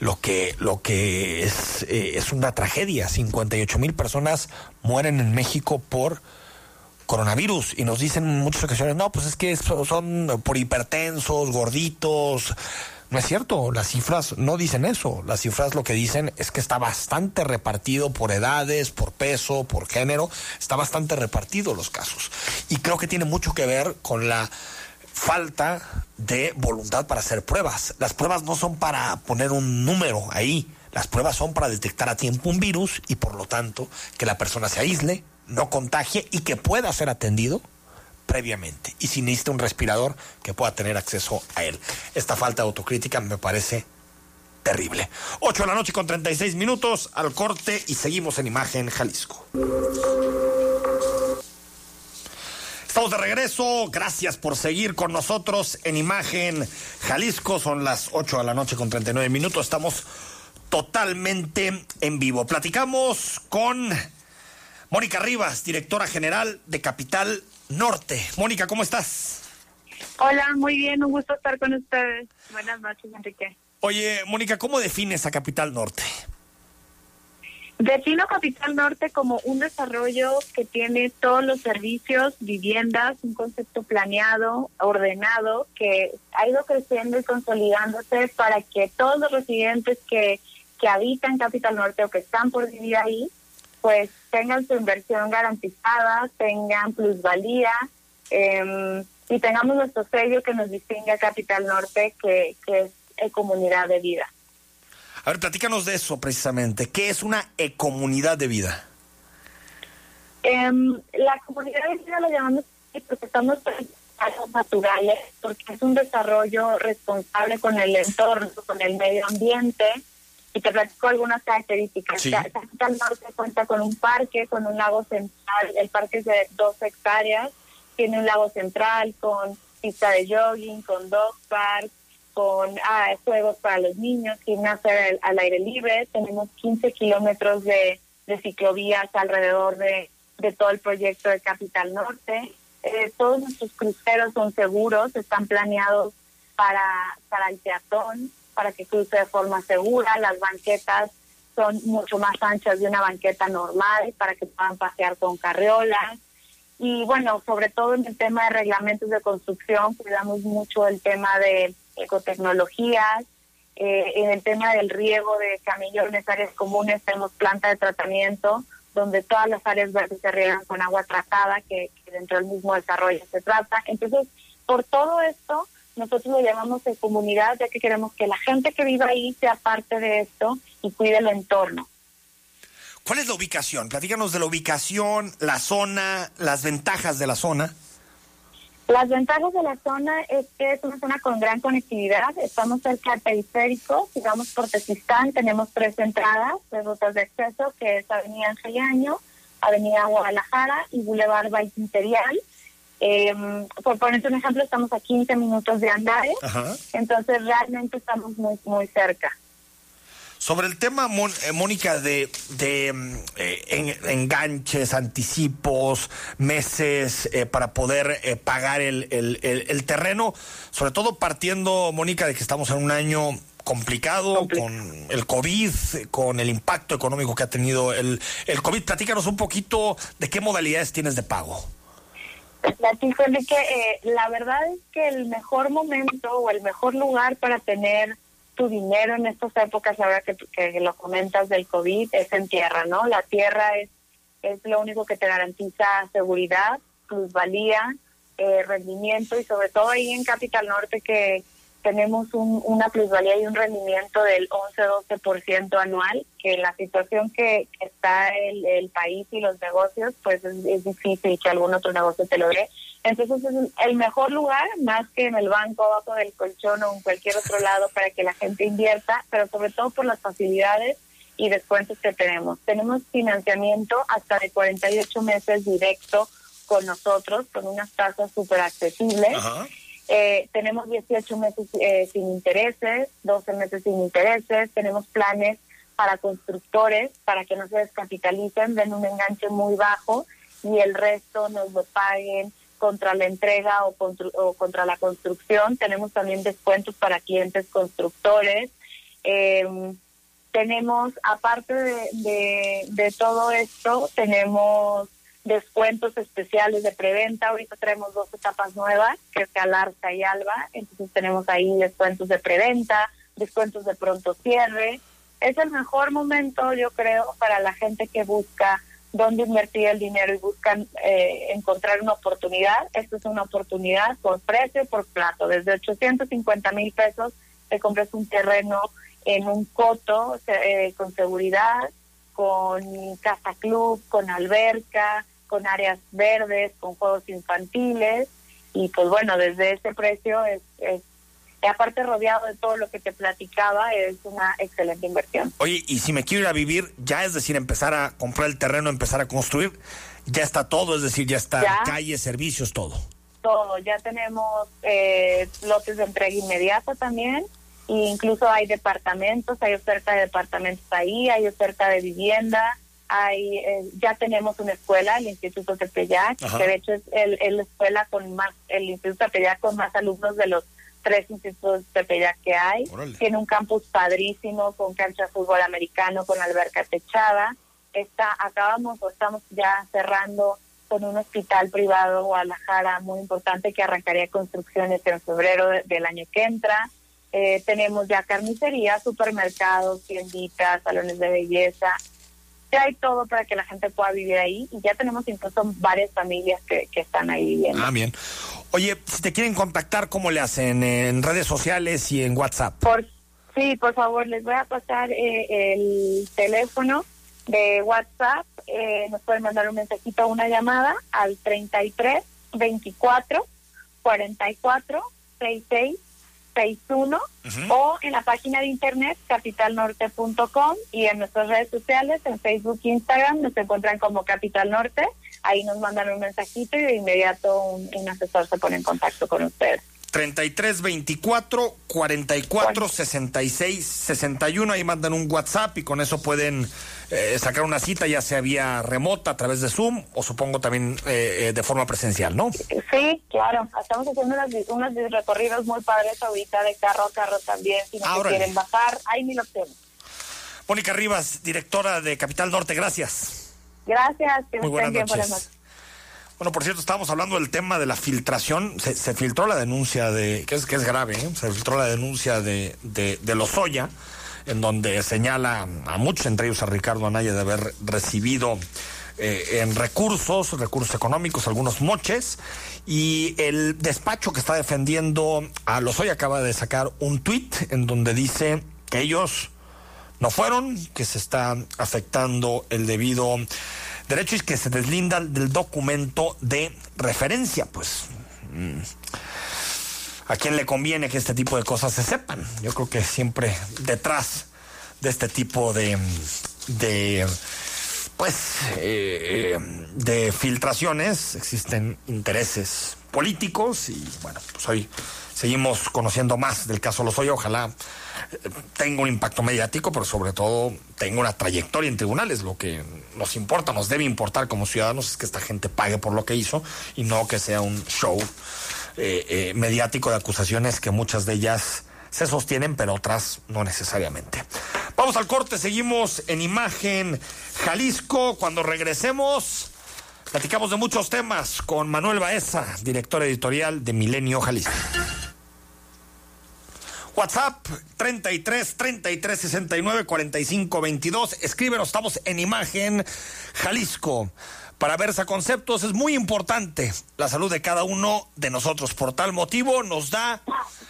[SPEAKER 2] lo que, lo que es, eh, es una tragedia. 58 mil personas mueren en México por coronavirus y nos dicen en muchas ocasiones, no, pues es que son por hipertensos, gorditos, no es cierto, las cifras no dicen eso. Las cifras lo que dicen es que está bastante repartido por edades, por peso, por género, está bastante repartido los casos. Y creo que tiene mucho que ver con la falta de voluntad para hacer pruebas. Las pruebas no son para poner un número ahí, las pruebas son para detectar a tiempo un virus y por lo tanto que la persona se aísle, no contagie y que pueda ser atendido previamente y si necesita un respirador que pueda tener acceso a él. Esta falta de autocrítica me parece terrible. 8 de la noche con 36 minutos al corte y seguimos en Imagen Jalisco. Estamos de regreso. Gracias por seguir con nosotros en Imagen Jalisco. Son las 8 de la noche con 39 minutos. Estamos totalmente en vivo. Platicamos con Mónica Rivas, directora general de Capital Norte. Mónica, ¿cómo estás?
[SPEAKER 10] Hola, muy bien, un gusto estar con ustedes. Buenas noches, Enrique.
[SPEAKER 2] Oye, Mónica, ¿cómo defines a Capital Norte?
[SPEAKER 10] Defino Capital Norte como un desarrollo que tiene todos los servicios, viviendas, un concepto planeado, ordenado, que ha ido creciendo y consolidándose para que todos los residentes que, que habitan Capital Norte o que están por vivir ahí pues tengan su inversión garantizada, tengan plusvalía em, y tengamos nuestro sello que nos distingue a Capital Norte, que, que es comunidad de vida.
[SPEAKER 2] A ver, platícanos de eso precisamente. ¿Qué es una ecomunidad de vida?
[SPEAKER 10] Em, la comunidad de vida la llamamos porque estamos naturales, porque es un desarrollo responsable con el entorno, con el medio ambiente. Y te platico algunas características. Sí. Capital Norte cuenta con un parque, con un lago central. El parque es de dos hectáreas. Tiene un lago central con pista de jogging, con dog park, con ah, juegos para los niños, gimnasia al, al aire libre. Tenemos 15 kilómetros de, de ciclovías alrededor de, de todo el proyecto de Capital Norte. Eh, todos nuestros cruceros son seguros, están planeados para, para el peatón, para que cruce de forma segura. Las banquetas son mucho más anchas de una banqueta normal para que puedan pasear con carriolas. Y bueno, sobre todo en el tema de reglamentos de construcción, cuidamos mucho el tema de ecotecnologías. Eh, en el tema del riego de camillones, áreas comunes, tenemos planta de tratamiento donde todas las áreas verdes se riegan con agua tratada, que, dentro del mismo desarrollo se trata. Entonces, por todo esto, nosotros lo llamamos de comunidad, ya que queremos que la gente que viva ahí sea parte de esto y cuide el entorno.
[SPEAKER 2] ¿Cuál es la ubicación? Platícanos de la ubicación, la zona, las ventajas de la zona.
[SPEAKER 10] Las ventajas de la zona es que es una zona con gran conectividad. Estamos cerca del periférico, sigamos por Tezistán, tenemos tres entradas de rutas de acceso, que es Avenida Angeliaño, Avenida Guadalajara y Boulevard Valle Imperial. Em, por ponerte un ejemplo, estamos a 15 minutos de Andares, entonces realmente estamos muy, muy cerca.
[SPEAKER 2] Sobre el tema, eh, Mónica, de, de mm, eh, enganches, anticipos, meses eh, para poder pagar el, el, terreno, sobre todo partiendo, Mónica, de que estamos en un año complicado con el COVID, con el impacto económico que ha tenido el, el COVID. Platícanos un poquito de qué modalidades tienes de pago.
[SPEAKER 10] Platico de que la verdad es que el mejor momento o el mejor lugar para tener tu dinero en estas épocas, ahora que, que lo comentas del COVID, es en tierra, ¿no? La tierra es, es lo único que te garantiza seguridad, plusvalía, eh, rendimiento y sobre todo ahí en Capital Norte que tenemos un, una plusvalía y un rendimiento del 11-12% anual, que la situación que, está el, el, país y los negocios, pues es, difícil que algún otro negocio te lo dé. Entonces es el mejor lugar, más que en el banco, abajo del colchón o en cualquier otro lado para que la gente invierta, pero sobre todo por las facilidades y descuentos que tenemos. Tenemos financiamiento hasta de 48 meses directo con nosotros, con unas tasas súper accesibles. Eh, tenemos 18 meses eh, sin intereses, 12 meses sin intereses, tenemos planes para constructores para que no se descapitalicen, den un enganche muy bajo y el resto nos lo paguen contra la entrega o contra, la construcción. Tenemos también descuentos para clientes constructores. Em, tenemos, aparte de, de, todo esto, tenemos descuentos especiales de preventa. Ahorita traemos dos etapas nuevas, que es Alarza y Alba. Entonces tenemos ahí descuentos de preventa, descuentos de pronto cierre. Es el mejor momento, yo creo, para la gente que busca dónde invertir el dinero y buscan eh, encontrar una oportunidad. Esto es una oportunidad por precio, por plato. Desde 850 mil pesos te compras un terreno en un coto eh, con seguridad, con casa club, con alberca, con áreas verdes, con juegos infantiles. Y pues bueno, desde ese precio es, es y aparte rodeado de todo lo que te platicaba, es una excelente inversión.
[SPEAKER 2] Oye, y si me quiero ir a vivir, ya es decir, empezar a comprar el terreno, empezar a construir, ya está todo, es decir, ya está calles, servicios, todo.
[SPEAKER 10] Todo, ya tenemos eh, lotes de entrega inmediata también, e incluso hay departamentos, hay oferta de departamentos ahí, hay oferta de vivienda, hay eh, ya tenemos una escuela, el Instituto Tepeyac, que de hecho es el, el, escuela con más, el Instituto Tepeyac con más alumnos de los tres institutos Tepeyac que hay. Tiene un campus padrísimo con cancha de fútbol americano, con alberca techada. Está, acabamos o estamos ya cerrando con un hospital privado Guadalajara muy importante que arrancaría construcciones en febrero del año que entra. Eh, tenemos ya carnicería, supermercados, tienditas, salones de belleza. Ya hay todo para que la gente pueda vivir ahí y ya tenemos incluso varias familias que, que están ahí viviendo.
[SPEAKER 2] Ah, bien. Oye, si te quieren contactar, ¿cómo le hacen? ¿En redes sociales y en WhatsApp?
[SPEAKER 10] Por, sí, por favor, les voy a pasar eh, el teléfono de WhatsApp. Eh, nos pueden mandar un mensajito o una llamada al 33 24 44 66 61 o en la página de internet capitalnorte.com y en nuestras redes sociales, en Facebook e Instagram, nos encuentran como Capital Norte. Ahí nos mandan un mensajito y de inmediato un, un asesor se pone en contacto con ustedes.
[SPEAKER 2] 33 24 44 66 61. Ahí mandan un WhatsApp y con eso pueden eh, sacar una cita, ya sea vía remota a través de Zoom o supongo también eh, eh, de forma presencial, ¿no?
[SPEAKER 10] Sí, claro. Estamos haciendo unos, unos recorridos muy padres ahorita de carro a carro también. Si no quieren bajar, hay mil opciones.
[SPEAKER 2] Mónica Rivas, directora de Capital Norte, gracias.
[SPEAKER 10] Gracias. Que
[SPEAKER 2] Muy buenas
[SPEAKER 10] estén bien.
[SPEAKER 2] Bueno, por cierto, estábamos hablando del tema de la filtración. Se, se filtró la denuncia de, que es, que es grave, ¿eh? se filtró la denuncia de, de, de Lozoya, en donde señala a muchos, entre ellos a Ricardo Anaya, de haber recibido eh, en recursos, recursos económicos, algunos moches. Y el despacho que está defendiendo a Lozoya acaba de sacar un tuit en donde dice que ellos no fueron, que se está afectando el debido derecho y que se deslinda del documento de referencia, pues. mm, ¿A quién le conviene que este tipo de cosas se sepan? Yo creo que siempre detrás de este tipo de, de pues, eh, de filtraciones existen intereses políticos y bueno, pues hoy seguimos conociendo más del caso Lozoya. Ojalá eh, tenga un impacto mediático, pero sobre todo tenga una trayectoria en tribunales. Lo que nos importa, nos debe importar como ciudadanos es que esta gente pague por lo que hizo y no que sea un show eh, eh, mediático de acusaciones que muchas de ellas se sostienen, pero otras no necesariamente. Vamos al corte, seguimos en imagen Jalisco. Cuando regresemos, platicamos de muchos temas con Manuel Baeza, director editorial de Milenio Jalisco. WhatsApp 33 33 69 45 22. Escríbenos, estamos en imagen Jalisco. Para Versa Conceptos es muy importante la salud de cada uno de nosotros. Por tal motivo nos da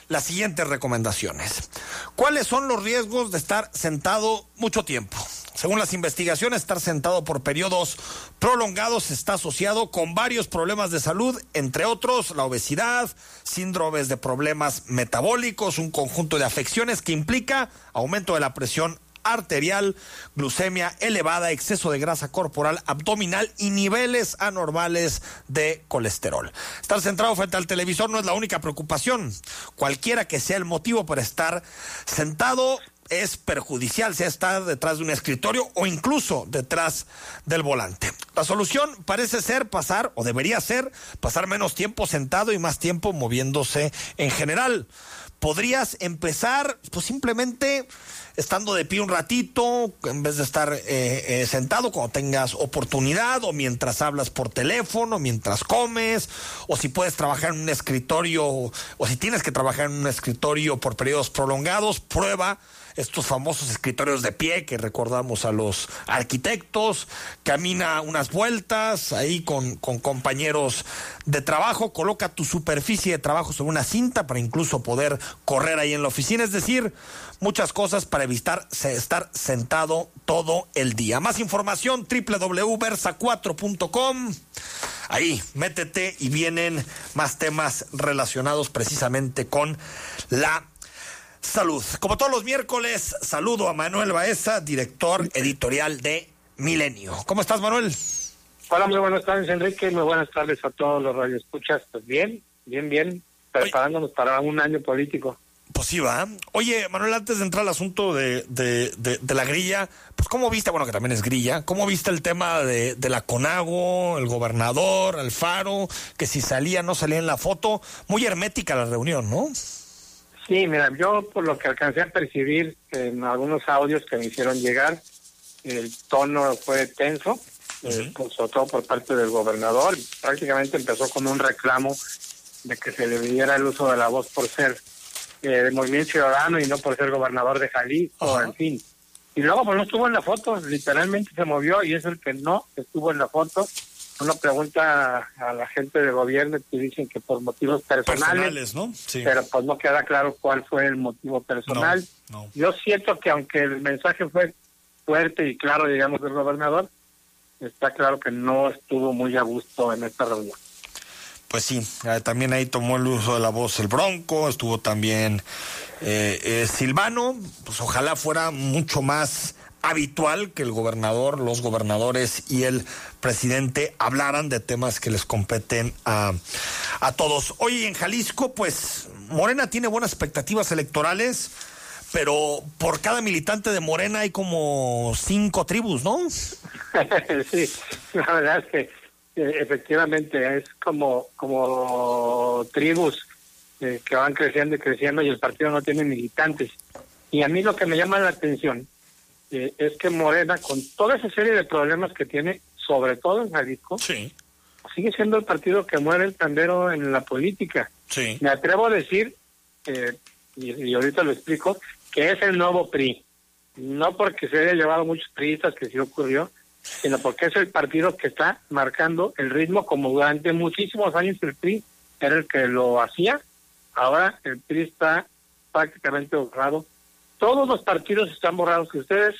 [SPEAKER 2] las siguientes recomendaciones. ¿Cuáles son los riesgos de estar sentado mucho tiempo? Según las investigaciones, estar sentado por periodos prolongados está asociado con varios problemas de salud, entre otros la obesidad, síndromes de problemas metabólicos, un conjunto de afecciones que implica aumento de la presión arterial, glucemia elevada, exceso de grasa corporal abdominal y niveles anormales de colesterol. Estar centrado frente al televisor no es la única preocupación. Cualquiera que sea el motivo para estar sentado es perjudicial, sea estar detrás de un escritorio o incluso detrás del volante. La solución parece ser pasar, o debería ser, pasar menos tiempo sentado y más tiempo moviéndose en general. Podrías empezar, pues simplemente estando de pie un ratito, en vez de estar eh, eh, sentado cuando tengas oportunidad, o mientras hablas por teléfono, mientras comes, o si puedes trabajar en un escritorio, o si tienes que trabajar en un escritorio por periodos prolongados, prueba estos famosos escritorios de pie que recordamos a los arquitectos, camina unas vueltas ahí con, con compañeros de trabajo, coloca tu superficie de trabajo sobre una cinta para incluso poder correr ahí en la oficina, es decir, muchas cosas para evitar estar sentado todo el día. Más información www.versa4.com. Ahí, métete y vienen más temas relacionados precisamente con la salud. Como todos los miércoles, saludo a Manuel Baeza, director editorial de Milenio. ¿Cómo estás, Manuel?
[SPEAKER 11] Hola, muy buenas tardes, Enrique. Muy buenas tardes a todos los radioescuchas. Pues bien, bien, bien. Preparándonos para un año político.
[SPEAKER 2] Pues sí, va. Oye, Manuel, antes de entrar al asunto de, de, de- de la grilla, pues ¿cómo viste, bueno, que también es grilla, cómo viste el tema de, de la Conago, el gobernador, Alfaro, que si salía, no salía en la foto? Muy hermética la reunión, ¿no?
[SPEAKER 11] Sí, mira, yo por lo que alcancé a percibir en algunos audios que me hicieron llegar, el tono fue tenso, pues, sobre todo por parte del gobernador. Prácticamente empezó con un reclamo de que se le diera el uso de la voz por ser eh, de Movimiento Ciudadano y no por ser gobernador de Jalisco, en fin. Y luego pues no estuvo en la foto, literalmente se movió y es el que no estuvo en la foto. Uno pregunta a la gente de gobierno y dicen que por motivos personales,
[SPEAKER 2] ¿no? Sí.
[SPEAKER 11] pero pues no queda claro cuál fue el motivo personal. Yo siento que aunque el mensaje fue fuerte y claro, digamos, del gobernador, está claro que no estuvo muy a gusto en esta reunión.
[SPEAKER 2] Pues sí, eh, también ahí tomó el uso de la voz el Bronco, estuvo también eh, eh, Silvano, pues ojalá fuera mucho más habitual que el gobernador, los gobernadores y el presidente hablaran de temas que les competen a, a todos. Hoy en Jalisco, pues Morena tiene buenas expectativas electorales, pero por cada militante de Morena hay como cinco tribus, ¿no?
[SPEAKER 11] sí, la verdad es que efectivamente es como, como tribus eh, que van creciendo y creciendo y el partido no tiene militantes. Y a mí lo que me llama la atención eh, es que Morena, con toda esa serie de problemas que tiene, sobre todo en Jalisco,
[SPEAKER 2] sí.
[SPEAKER 11] sigue siendo el partido que muere el tandero en la política.
[SPEAKER 2] Sí.
[SPEAKER 11] Me atrevo a decir, eh, y, y, ahorita lo explico, que es el nuevo PRI. No porque se haya llevado muchos priistas, que sí ocurrió, sino porque es el partido que está marcando el ritmo como durante muchísimos años el PRI era el que lo hacía. Ahora el PRI está prácticamente borrado. Todos los partidos están borrados. Que ustedes,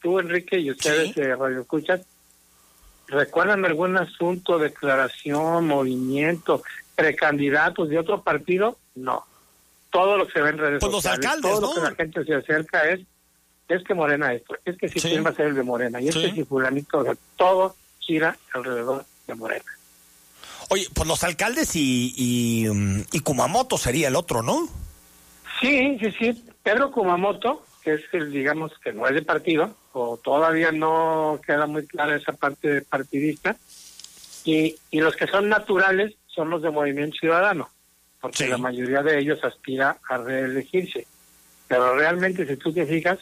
[SPEAKER 11] tú Enrique y ustedes de Radio Escuchas, ¿recuerdan algún asunto, declaración, movimiento, precandidatos de otro partido? No. Todo lo que se ve en redes
[SPEAKER 2] pues
[SPEAKER 11] sociales,
[SPEAKER 2] los alcaldes,
[SPEAKER 11] todo
[SPEAKER 2] ¿no?
[SPEAKER 11] lo que la gente se acerca es es que Morena esto, es que si
[SPEAKER 2] Sí.
[SPEAKER 11] quién va a ser el de Morena, y es
[SPEAKER 2] Sí.
[SPEAKER 11] que si fulanito, o sea, todo gira alrededor de Morena.
[SPEAKER 2] Oye, pues los alcaldes y, y, mm, y Kumamoto sería el otro, ¿no?
[SPEAKER 11] Sí, sí, sí. Pedro Kumamoto, que es el, digamos, que no es de partido, o todavía no queda muy clara esa parte partidista, y, y los que son naturales son los de Movimiento Ciudadano, porque
[SPEAKER 2] Sí.
[SPEAKER 11] la mayoría de ellos aspira a reelegirse. Pero realmente, si tú te fijas,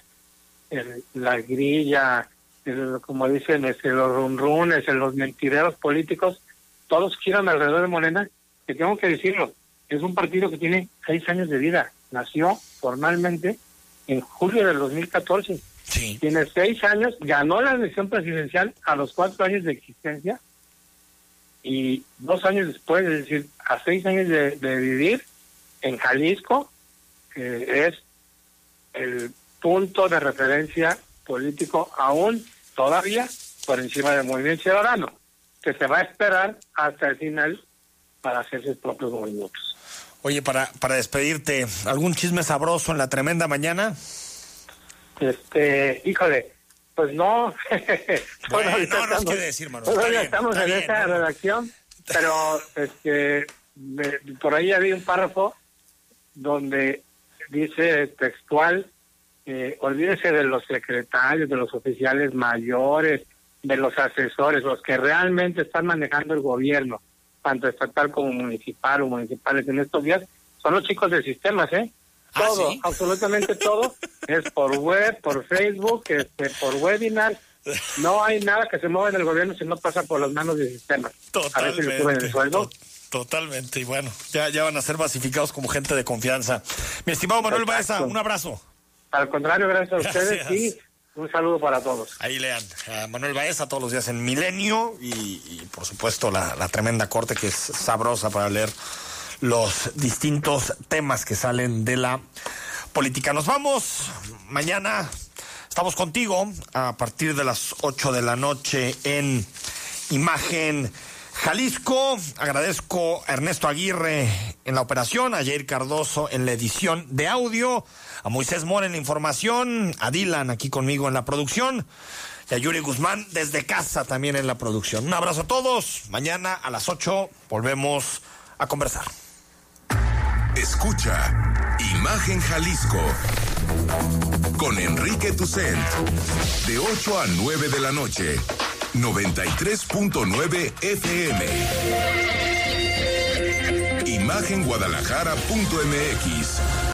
[SPEAKER 11] el- la grilla, el- como dicen, este, los runrunes, los mentireros políticos, todos giran alrededor de Morena, que tengo que decirlo, es un partido que tiene seis años de vida. Nació formalmente en julio del 2014.
[SPEAKER 2] Sí.
[SPEAKER 11] Tiene seis años, ganó la elección presidencial a los cuatro años de existencia y dos años después, es decir, a seis años de, de vivir en Jalisco, que es el punto de referencia político aún todavía por encima del movimiento ciudadano, que se va a esperar hasta el final para hacer sus propios movimientos.
[SPEAKER 2] Oye, para, para despedirte, ¿algún chisme sabroso en la tremenda mañana?
[SPEAKER 11] Este, híjole, pues no.
[SPEAKER 2] Bueno, no nos
[SPEAKER 11] estamos-
[SPEAKER 2] quiere decir, Manuel,
[SPEAKER 11] Todavía estamos en
[SPEAKER 2] bien,
[SPEAKER 11] esa
[SPEAKER 2] ¿no?
[SPEAKER 11] redacción, pero este, me- por ahí había un párrafo donde dice textual, eh, olvídese de los secretarios, de los oficiales mayores, de los asesores, los que realmente están manejando el gobierno, tanto estatal como municipal o municipales en estos días, son los chicos de sistemas, ¿eh?
[SPEAKER 2] ¿Ah,
[SPEAKER 11] Todo,
[SPEAKER 2] sí?
[SPEAKER 11] absolutamente todo, es por web, por Facebook, este, por webinar. No hay nada que se mueva en el gobierno si no pasa por las manos de sistemas. A veces suben el sueldo.
[SPEAKER 2] to- Totalmente, y bueno, ya, ya van a ser basificados como gente de confianza. Mi estimado Manuel. Baeza, un abrazo.
[SPEAKER 11] Al contrario, gracias a ustedes y un saludo para todos.
[SPEAKER 2] Ahí lean a Manuel Baeza todos los días en Milenio y, por supuesto la, la tremenda corte que es sabrosa para leer los distintos temas que salen de la política. Nos vamos mañana. Estamos contigo a partir de las 8 de la noche en Imagen Jalisco. Agradezco a Ernesto Aguirre en la operación, a Jair Cardoso en la edición de audio, a Moisés Mora en la información, a Dylan aquí conmigo en la producción y a Yuri Guzmán desde casa también en la producción. Un abrazo a todos. Mañana a las 8 volvemos a conversar.
[SPEAKER 1] Escucha Imagen Jalisco con Enrique Tucent de 8 a 9 de la noche 93.9 FM Imagenguadalajara.mx